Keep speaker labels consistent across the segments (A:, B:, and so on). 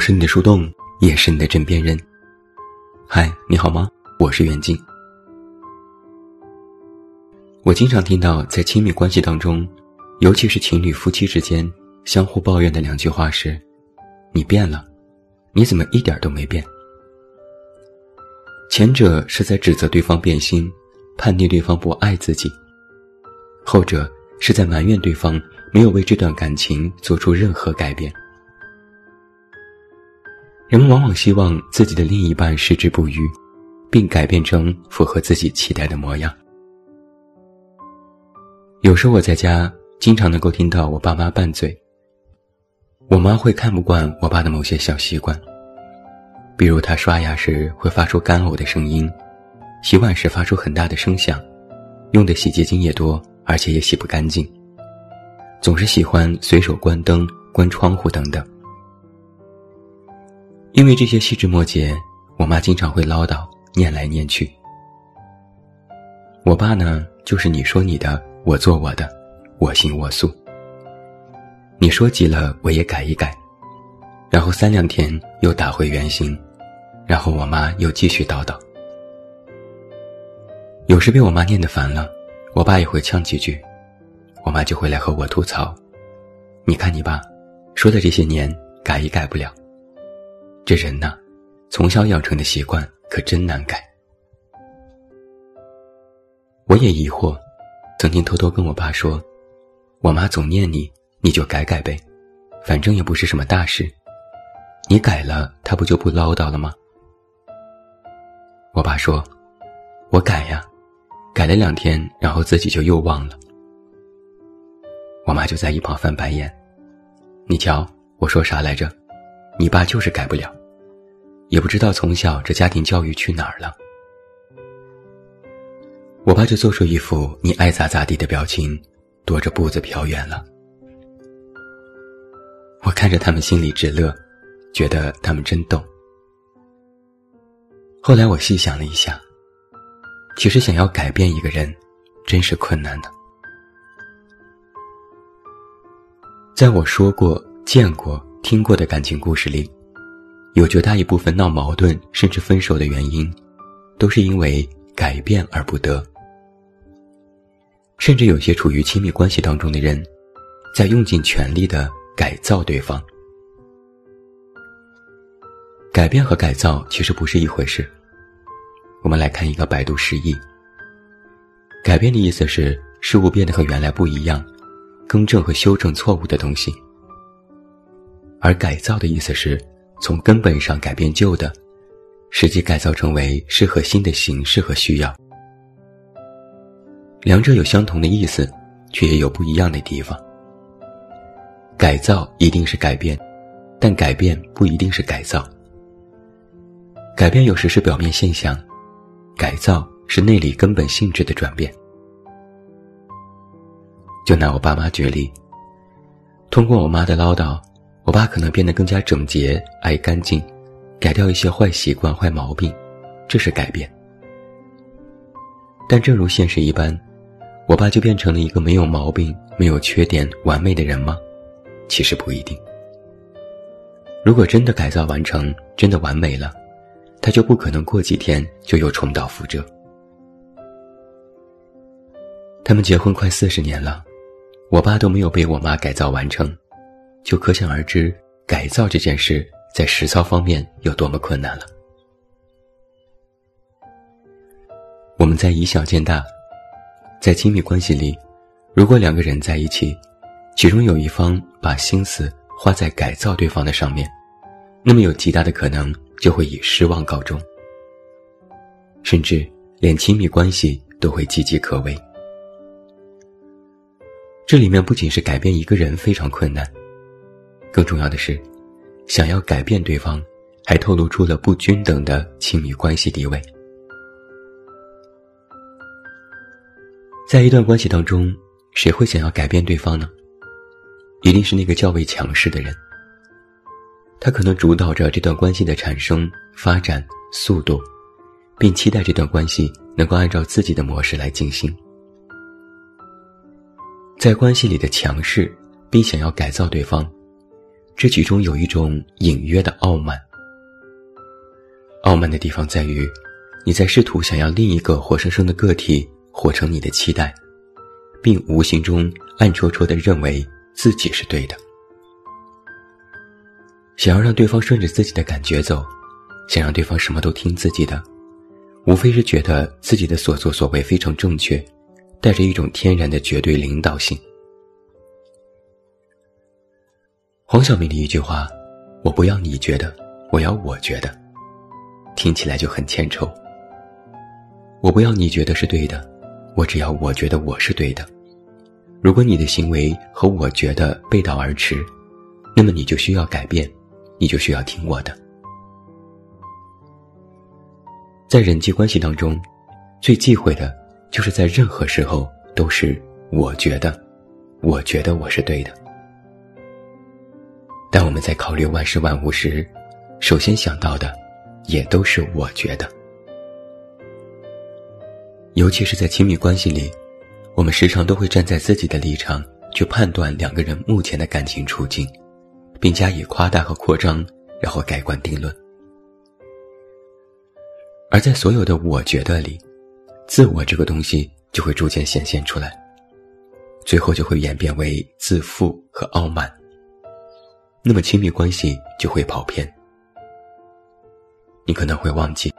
A: 是你的树洞，也是你的枕边人。嗨，你好吗？我是袁静。我经常听到，在亲密关系当中，尤其是情侣夫妻之间相互抱怨的两句话是：“你变了，你怎么一点都没变？”前者是在指责对方变心，判定对方不爱自己；后者是在埋怨对方没有为这段感情做出任何改变。人们往往希望自己的另一半矢志不渝，并改变成符合自己期待的模样。有时候我在家，经常能够听到我爸妈拌嘴。我妈会看不惯我爸的某些小习惯，比如他刷牙时会发出干呕的声音，洗碗时发出很大的声响，用的洗洁精也多，而且也洗不干净，总是喜欢随手关灯、关窗户等等。因为这些细枝末节，我妈经常会唠叨，念来念去。我爸呢，就是你说你的，我做我的，我行我素。你说急了，我也改一改，然后三两天又打回原形，然后我妈又继续叨叨。有时被我妈念得烦了，我爸也会呛几句，我妈就会来和我吐槽：“你看你爸，说的这些年改也改不了。”这人呐，从小养成的习惯可真难改。我也疑惑，曾经偷偷跟我爸说：“我妈总念你，你就改改呗，反正也不是什么大事，你改了，她不就不唠叨了吗？”我爸说：“我改呀，改了两天，然后自己就又忘了。”我妈就在一旁翻白眼：“你瞧，我说啥来着？你爸就是改不了。”也不知道从小这家庭教育去哪儿了。我爸就做出一副你爱咋咋地的表情，踱着步子飘远了。我看着他们心里直乐，觉得他们真逗。后来我细想了一下，其实想要改变一个人，真是困难的。在我说过、见过、听过的感情故事里。有绝大一部分闹矛盾甚至分手的原因，都是因为改变而不得。甚至有些处于亲密关系当中的人，在用尽全力的改造对方。改变和改造其实不是一回事。我们来看一个百度释义：改变的意思是事物变得和原来不一样，更正和修正错误的东西；而改造的意思是。从根本上改变旧的，实际改造成为适合新的形式和需要。两者有相同的意思，却也有不一样的地方。改造一定是改变，但改变不一定是改造。改变有时是表面现象，改造是内里根本性质的转变。就拿我爸妈举例，通过我妈的唠叨。我爸可能变得更加整洁、爱干净，改掉一些坏习惯、坏毛病，这是改变。但正如现实一般，我爸就变成了一个没有毛病、没有缺点、完美的人吗？其实不一定。如果真的改造完成，真的完美了，他就不可能过几天就又重蹈覆辙。他们结婚快四十年了，我爸都没有被我妈改造完成。就可想而知，改造这件事在实操方面有多么困难了。我们在以小见大，在亲密关系里，如果两个人在一起，其中有一方把心思花在改造对方的上面，那么有极大的可能就会以失望告终，甚至连亲密关系都会岌岌可危。这里面不仅是改变一个人非常困难。更重要的是，想要改变对方，还透露出了不均等的亲密关系地位。在一段关系当中，谁会想要改变对方呢？一定是那个较为强势的人。他可能主导着这段关系的产生、发展速度，并期待这段关系能够按照自己的模式来进行。在关系里的强势，并想要改造对方。这其中有一种隐约的傲慢。傲慢的地方在于，你在试图想要另一个活生生的个体活成你的期待，并无形中暗戳戳的认为自己是对的。想要让对方顺着自己的感觉走，想让对方什么都听自己的，无非是觉得自己的所作所为非常正确，带着一种天然的绝对领导性。黄晓明的一句话：“我不要你觉得，我要我觉得。”听起来就很欠抽。我不要你觉得是对的，我只要我觉得我是对的。如果你的行为和我觉得背道而驰，那么你就需要改变，你就需要听我的。在人际关系当中，最忌讳的就是在任何时候都是我觉得，我觉得我是对的。但我们在考虑万事万物时，首先想到的。也都是我觉得，尤其是在亲密关系里，我们时常都会站在自己的立场去判断两个人目前的感情处境，并加以夸大和扩张，然后盖棺定论。而在所有的“我觉得”里，自我这个东西就会逐渐显现出来，最后就会演变为自负和傲慢。那么亲密关系就会跑偏。你可能会忘记，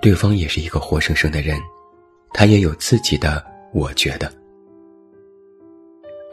A: 对方也是一个活生生的人，他也有自己的我觉得，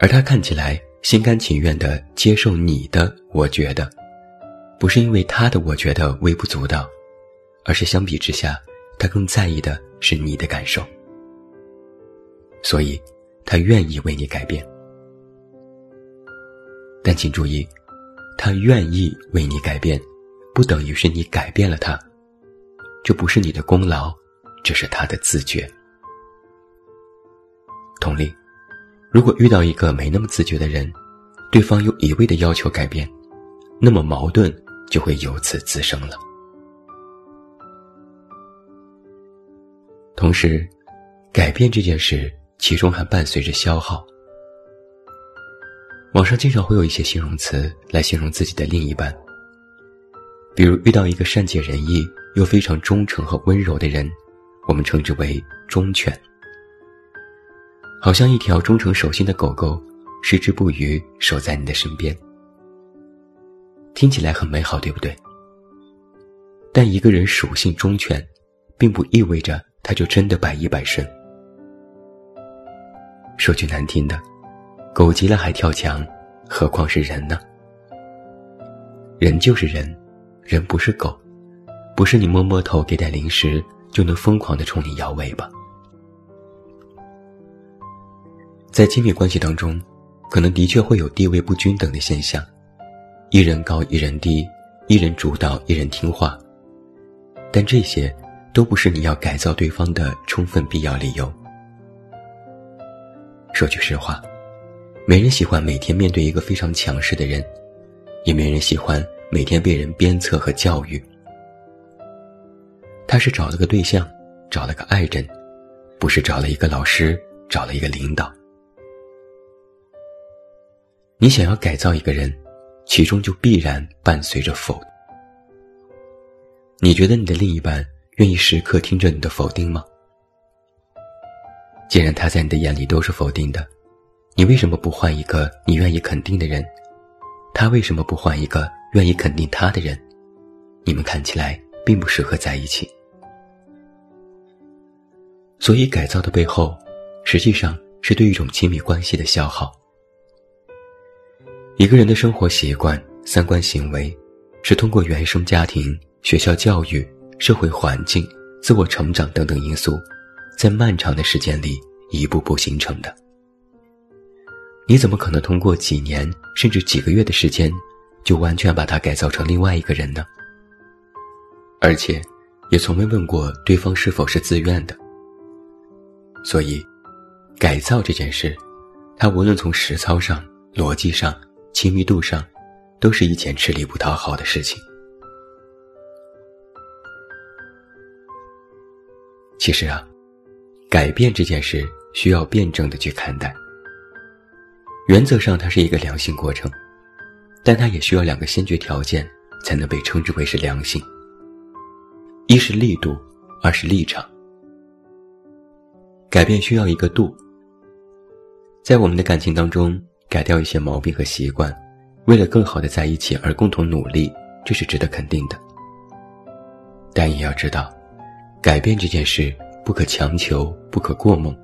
A: 而他看起来心甘情愿的接受你的我觉得，不是因为他的我觉得微不足道，而是相比之下，他更在意的是你的感受，所以，他愿意为你改变。但请注意，他愿意为你改变。不等于是你改变了他，这不是你的功劳，这是他的自觉。同理，如果遇到一个没那么自觉的人，对方又一味的要求改变，那么矛盾就会由此滋生了。同时，改变这件事其中还伴随着消耗。网上经常会有一些形容词来形容自己的另一半。比如遇到一个善解人意又非常忠诚和温柔的人，我们称之为忠犬。好像一条忠诚守信的狗狗，矢志不渝守在你的身边。听起来很美好，对不对？但一个人属性忠犬，并不意味着他就真的百依百顺。说句难听的，狗急了还跳墙，何况是人呢？人就是人。人不是狗，不是你摸摸头给点零食就能疯狂的冲你摇尾巴。在亲密关系当中，可能的确会有地位不均等的现象，一人高一人低，一人主导一人听话。但这些都不是你要改造对方的充分必要理由。说句实话，没人喜欢每天面对一个非常强势的人，也没人喜欢。每天被人鞭策和教育，他是找了个对象，找了个爱人，不是找了一个老师，找了一个领导。你想要改造一个人，其中就必然伴随着否。你觉得你的另一半愿意时刻听着你的否定吗？既然他在你的眼里都是否定的，你为什么不换一个你愿意肯定的人？他为什么不换一个？愿意肯定他的人，你们看起来并不适合在一起。所以改造的背后，实际上是对一种亲密关系的消耗。一个人的生活习惯、三观、行为，是通过原生家庭、学校教育、社会环境、自我成长等等因素，在漫长的时间里一步步形成的。你怎么可能通过几年甚至几个月的时间？就完全把他改造成另外一个人呢？而且，也从没问过对方是否是自愿的。所以，改造这件事，他无论从实操上、逻辑上、亲密度上，都是一件吃力不讨好的事情。其实啊，改变这件事需要辩证的去看待。原则上，它是一个良性过程。但它也需要两个先决条件，才能被称之为是良性。一是力度，二是立场。改变需要一个度。在我们的感情当中，改掉一些毛病和习惯，为了更好的在一起而共同努力，这是值得肯定的。但也要知道，改变这件事不可强求，不可过猛，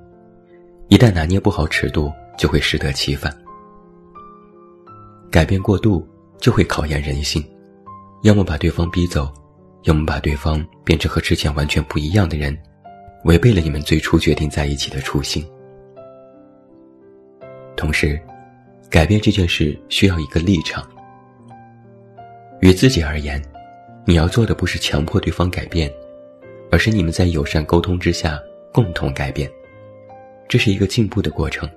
A: 一旦拿捏不好尺度，就会适得其反。改变过度就会考验人性，要么把对方逼走，要么把对方变成和之前完全不一样的人。违背了你们最初决定在一起的初心。同时，改变这件事需要一个立场。于自己而言，你要做的不是强迫对方改变，而是你们在友善沟通之下共同改变。这是一个进步的过程。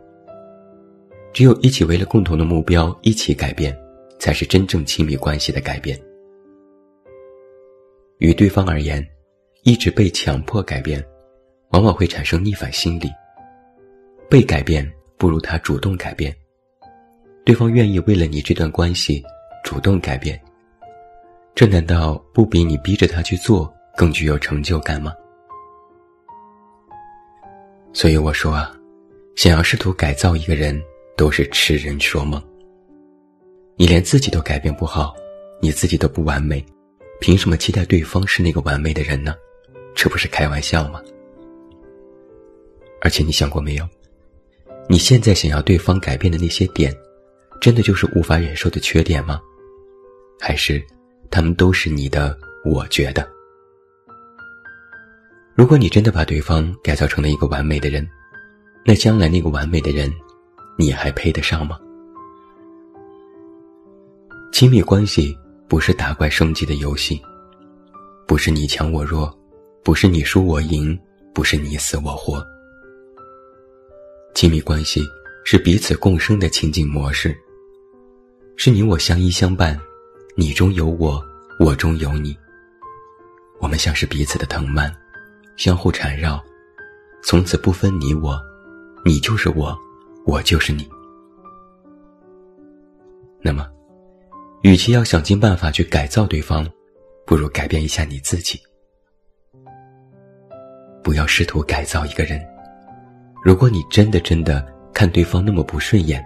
A: 只有一起为了共同的目标一起改变，才是真正亲密关系的改变。与对方而言，一直被强迫改变。往往会产生逆反心理。被改变不如他主动改变，对方愿意为了你这段关系主动改变，这难道不比你逼着他去做更具有成就感吗？所以我说啊，想要试图改造一个人，都是痴人说梦。你连自己都改变不好，你自己都不完美，凭什么期待对方是那个完美的人呢？这不是开玩笑吗？而且你想过没有？你现在想要对方改变的那些点，真的就是无法忍受的缺点吗？还是他们都是你的？我觉得，如果你真的把对方改造成了一个完美的人，那将来那个完美的人，你还配得上吗？亲密关系不是打怪升级的游戏，不是你强我弱，不是你输我赢，不是你死我活。亲密关系是彼此共生的亲近模式，是你我相依相伴，你中有我，我中有你。我们像是彼此的藤蔓，相互缠绕，从此不分你我，你就是我，我就是你。那么，与其要想尽办法去改造对方，不如改变一下你自己。不要试图改造一个人。如果你真的真的看对方那么不顺眼，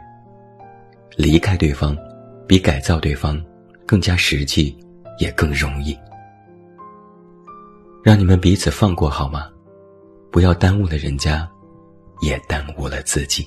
A: 离开对方，比改造对方更加实际，也更容易。让你们彼此放过好吗？不要耽误了人家，也耽误了自己。